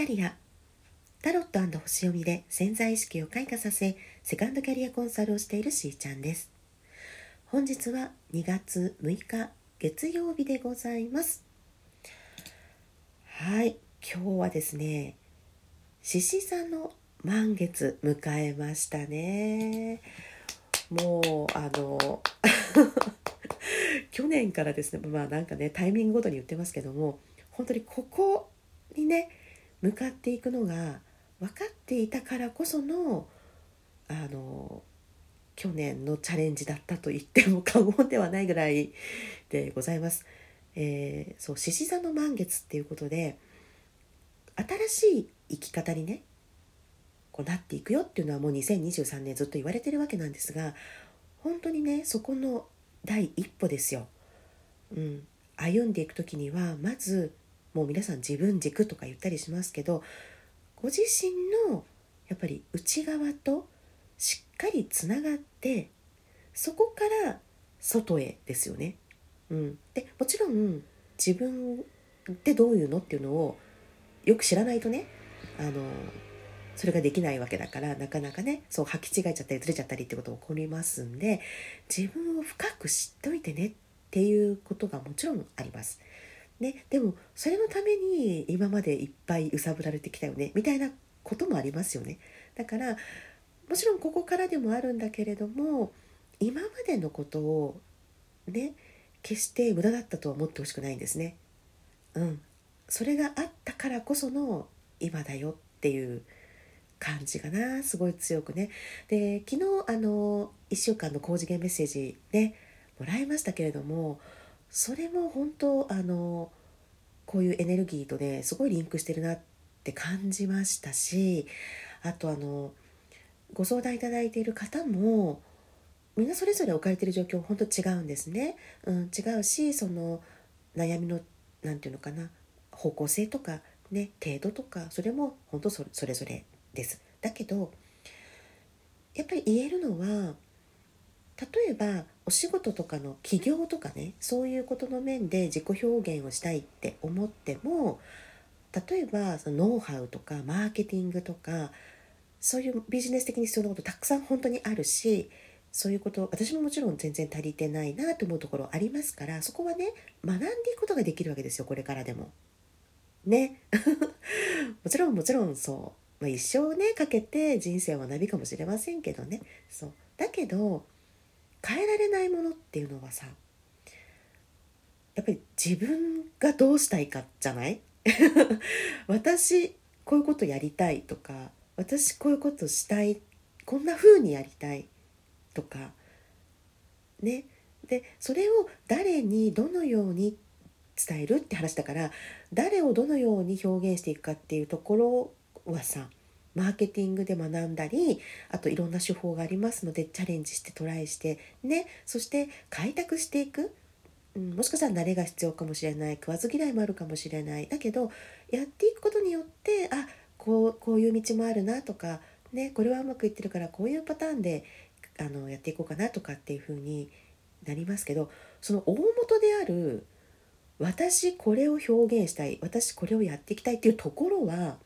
キャリア。タロット星読みで潜在意識を開花させセカンドキャリアコンサルをしているしーちゃんです。本日は2月6日月曜日でございます。はい今日はですね獅子座の満月迎えましたね。もうあの 去年からですねまあなんかねタイミングごとに言ってますけども本当にここにね向かっていくのが分かっていたからこそのあの去年のチャレンジだったと言っても過言ではないぐらいでございます。えー、そう獅子座の満月っていうことで新しい生き方にねこうなっていくよっていうのはもう2023年ずっと言われてるわけなんですが本当にねそこの第一歩ですよ。うん、歩んでいく時にはまずもう皆さん自分軸とか言ったりしますけどご自身のやっぱり内側としっかりつながってそこから外へですよね。うん、でもちろん自分ってどういうのっていうのをよく知らないとねあのそれができないわけだからなかなかねそう履き違えちゃったりずれちゃったりってことが起こりますんで自分を深く知っといてねっていうことがもちろんあります。ね、でもそれのために今までいっぱい揺さぶられてきたよねみたいなこともありますよね。だからもちろんここからでもあるんだけれども今までのことをね決して無駄だったとは思ってほしくないんですね。うん。それがあったからこその今だよっていう感じかな。すごい強くね。で昨日あの1週間の高次元メッセージねもらいましたけれどもそれも本当あのこういうエネルギーとねすごいリンクしてるなって感じましたしあとあのご相談いただいている方もみんなそれぞれ置かれてる状況本当違うんですね、うん、違うしその悩みの何て言うのかな方向性とかね程度とかそれも本当それぞれです。だけどやっぱり言えるのは例えばお仕事とかの起業とかねそういうことの面で自己表現をしたいって思っても例えばそのノウハウとかマーケティングとかそういうビジネス的に必要なことたくさん本当にあるしそういうこと私ももちろん全然足りてないなと思うところありますからそこはね学んでいくことができるわけですよこれからでも。ね。もちろんもちろんそう、まあ、一生ねかけて人生は学びかもしれませんけどね。そう。だけど変えられないものっていうのはさやっぱり自分がどうしたいかじゃない？私こういうことやりたいとか私こういうことしたいこんな風にやりたいとかね。でそれを誰にどのように伝えるって話だから誰をどのように表現していくかっていうところはさマーケティングで学んだりあといろんな手法がありますのでチャレンジしてトライしてねそして開拓していく、うん、もしかしたら慣れが必要かもしれない。食わず嫌いもあるかもしれない。だけどやっていくことによってあこうこういう道もあるなとか、ね、これはうまくいってるからこういうパターンであのやっていこうかなとかっていう風になりますけどその大元である私これを表現したい私これをやっていきたいっていうところは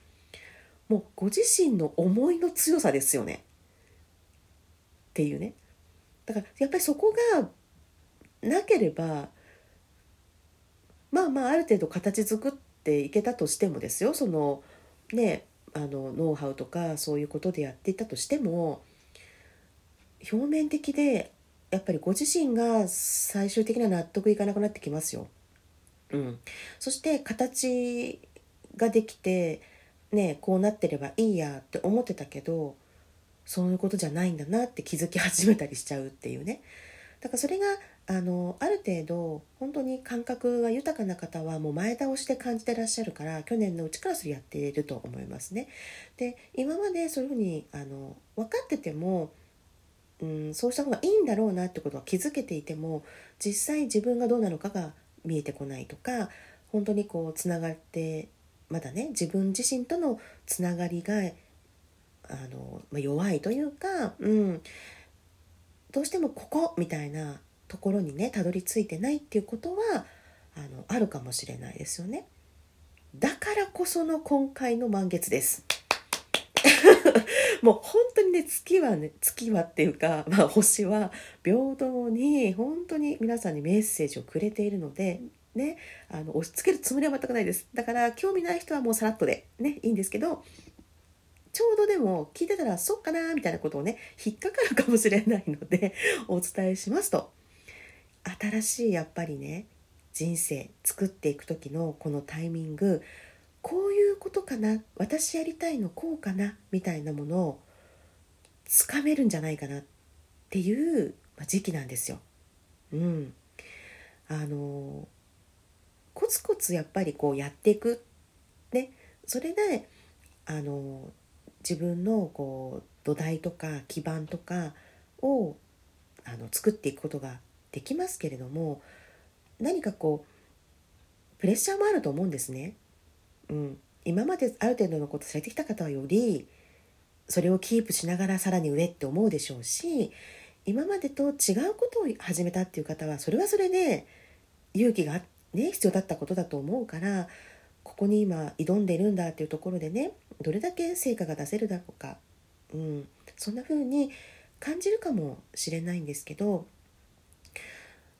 もうご自身の思いの強さですよね。っていうね。だからやっぱりそこがなければまあまあある程度形作っていけたとしてもですよ。そのねあのノウハウとかそういうことでやっていたとしても表面的でやっぱりご自身が最終的には納得いかなくなってきますよ。うん、そして形ができてねこうなってればいいやって思ってたけどそういうことじゃないんだなって気づき始めたりしちゃうっていうねだからそれがあのある程度本当に感覚が豊かな方はもう前倒しで感じてらっしゃるから去年のうちからそれやっていると思いますね。で今までそういうふうにあの分かっててもうん、そうした方がいいんだろうなってことは気づけていても実際自分がどうなのかが見えてこないとか本当にこうつながってまだね自分自身とのつながりがあの、まあ、弱いというか、うん、どうしてもここみたいなところにねたどり着いてないっていうことはあのあるかもしれないですよね。だからこその今回の満月です もう本当にね月はね月はっていうか、まあ、星は平等に本当に皆さんにメッセージをくれているのでねあの押し付けるつもりは全くないです。だから興味ない人はもうさらっとでねいいんですけどちょうどでも聞いてたらそっかなみたいなことをね引っかかるかもしれないので お伝えしますと。新しいやっぱりね人生作っていく時のこのタイミングこういうことかな私やりたいのこうかなみたいなものをつかめるんじゃないかなっていう時期なんですよ。うん、あのコツコツやっぱりこうやっていく、ね、それであの自分のこう土台とか基盤とかをあの作っていくことができますけれども何かこうプレッシャーもあると思うんですね。うん、今まである程度のことされてきた方はよりそれをキープしながらさらに上って思うでしょうし今までと違うことを始めたっていう方はそれはそれで勇気があって、ね、必要だったことだと思うからここに今挑んでるんだっていうところでねどれだけ成果が出せるだろうか、うん、そんな風に感じるかもしれないんですけど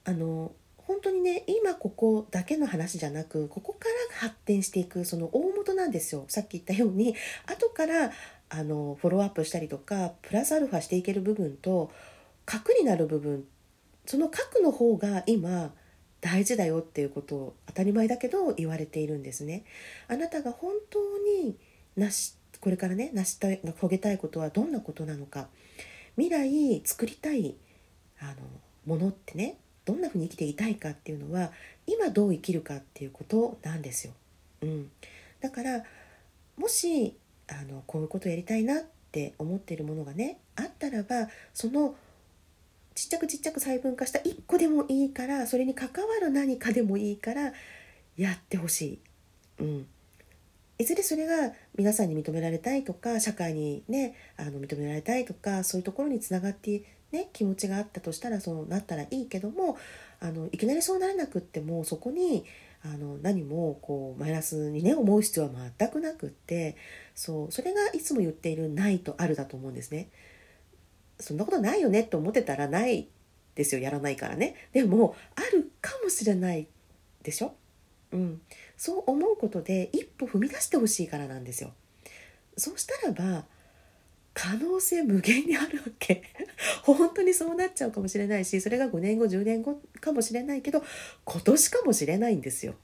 あの本当にね今ここだけの話じゃなくここから発展していくその大元なんですよ。さっき言ったように後からあのフォローアップしたりとかプラスアルファしていける部分と核になる部分その核の方が今大事だよっていうことを当たり前だけど言われているんですね。あなたが本当になしこれからね成し遂げたいことはどんなことなのか未来作りたいあのものってねどんなふうに生きていたいかっていうのは今どう生きるかっていうことなんですよ。うん、だからもしあのこういうことをやりたいなって思っているものがねあったらばそのちっちゃくちっちゃく細分化した1個でもいいからそれに関わる何かでもいいからやってほしい。うん、いずれそれが皆さんに認められたいとか社会にねあの認められたいとかそういうところにつながってね、気持ちがあったとしたらそうなったらいいけどもあのいきなりそうなれなくってもそこにあの何もこうマイナスにね思う必要は全くなくってそうそれがいつも言っている「ない」と「ある」だと思うんですね。そんなことないよねと思ってたらないですよやらないからね。でもあるかもしれないでしょ？うん、そう思うことで一歩踏み出してほしいからなんですよ。そうしたらば可能性無限にあるわけ 本当にそうなっちゃうかもしれないしそれが5年後10年後かもしれないけど今年かもしれないんですよ。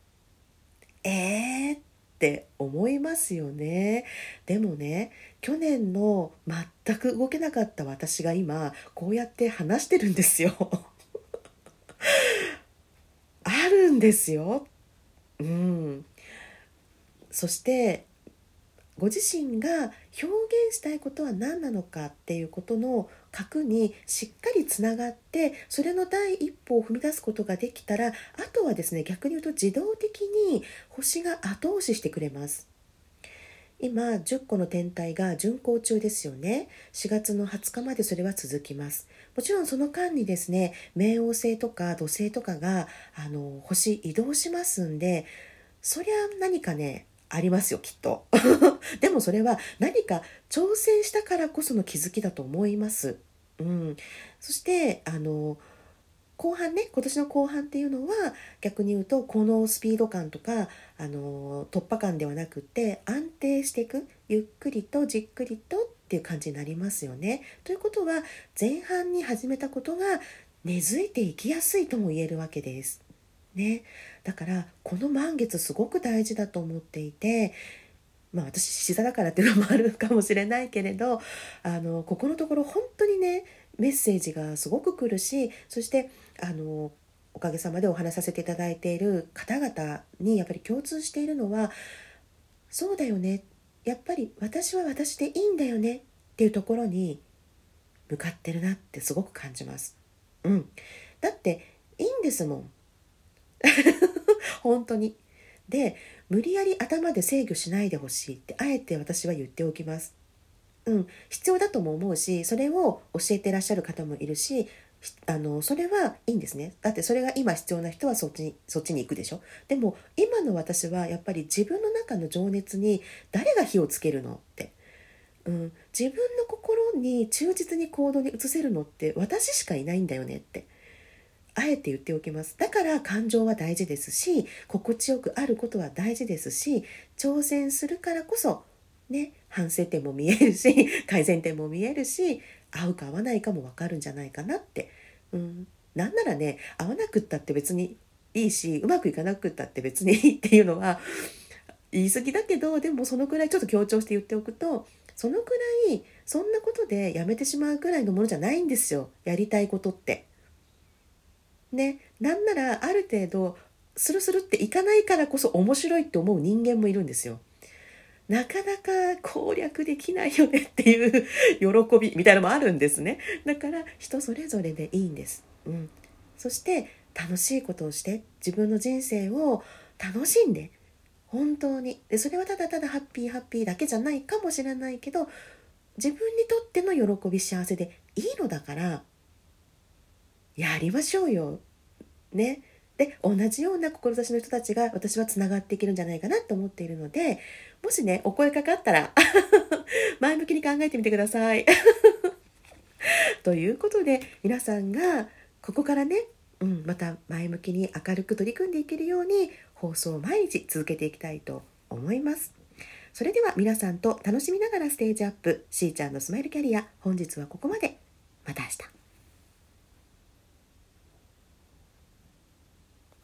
って思いますよね。でもね去年の全く動けなかった私が今こうやって話してるんですよ。あるんですよ。うん。そしてご自身が表現したいことは何なのかっていうことの核にしっかりつながってそれの第一歩を踏み出すことができたらあとはですね逆に言うと自動的に星が後押ししてくれます。今10個の天体が巡行中ですよね4月の20日までそれは続きますもちろんその間にですね冥王星とか土星とかがあの星移動しますんでそりゃ何かねありますよきっと でもそれは何か挑戦したからこその気づきだと思います。うん、そしてあの後半ね今年の後半っていうのは逆に言うとこのスピード感とかあの突破感ではなくて安定していくゆっくりとじっくりとっていう感じになりますよね。ということは前半に始めたことが根付いていきやすいとも言えるわけです。ね、だからこの満月すごく大事だと思っていてまあ私獅子座だからっていうのもあるかもしれないけれどあのここのところ本当にねメッセージがすごく来るしそしてあのおかげさまでお話しさせていただいている方々にやっぱり共通しているのはそうだよね。やっぱり私は私でいいんだよね。っていうところに向かってるなってすごく感じます。うん、だっていいんですもん。本当に。で無理やり頭で制御しないでほしいってあえて私は言っておきます。うん、必要だとも思うしそれを教えてらっしゃる方もいるしあのそれはいいんですねだってそれが今必要な人はそっちにそっちに行くでしょでも今の私はやっぱり自分の中の情熱に誰が火をつけるのってうん、自分の心に忠実に行動に移せるのって私しかいないんだよねってあえて言っておきます。だから感情は大事ですし心地よくあることは大事ですし挑戦するからこそね反省点も見えるし 改善点も見えるし合うか合わないかも分かるんじゃないかなって、うん、なんならね合わなくったって別にいいしうまくいかなくったって別にいいっていうのは言い過ぎだけどでもそのくらいちょっと強調して言っておくとそのくらいそんなことでやめてしまうくらいのものじゃないんですよ。やりたいことって。ねなんならある程度スルスルっていかないからこそ面白いって思う人間もいるんですよ。なかなか攻略できないよねっていう喜びみたいなのもあるんですね。だから人それぞれでいいんです。うん。そして楽しいことをして自分の人生を楽しんで本当にでそれはただただハッピーハッピーだけじゃないかもしれないけど自分にとっての喜び幸せでいいのだからやりましょうよ。ね。で同じような志の人たちが私はつながっていけるんじゃないかなと思っているのでもしねお声かかったら 前向きに考えてみてください。ということで皆さんがここからね、うん、また前向きに明るく取り組んでいけるように放送を毎日続けていきたいと思います。それでは皆さんと楽しみながらステージアップしーちゃんのスマイルキャリア本日はここまでまた明日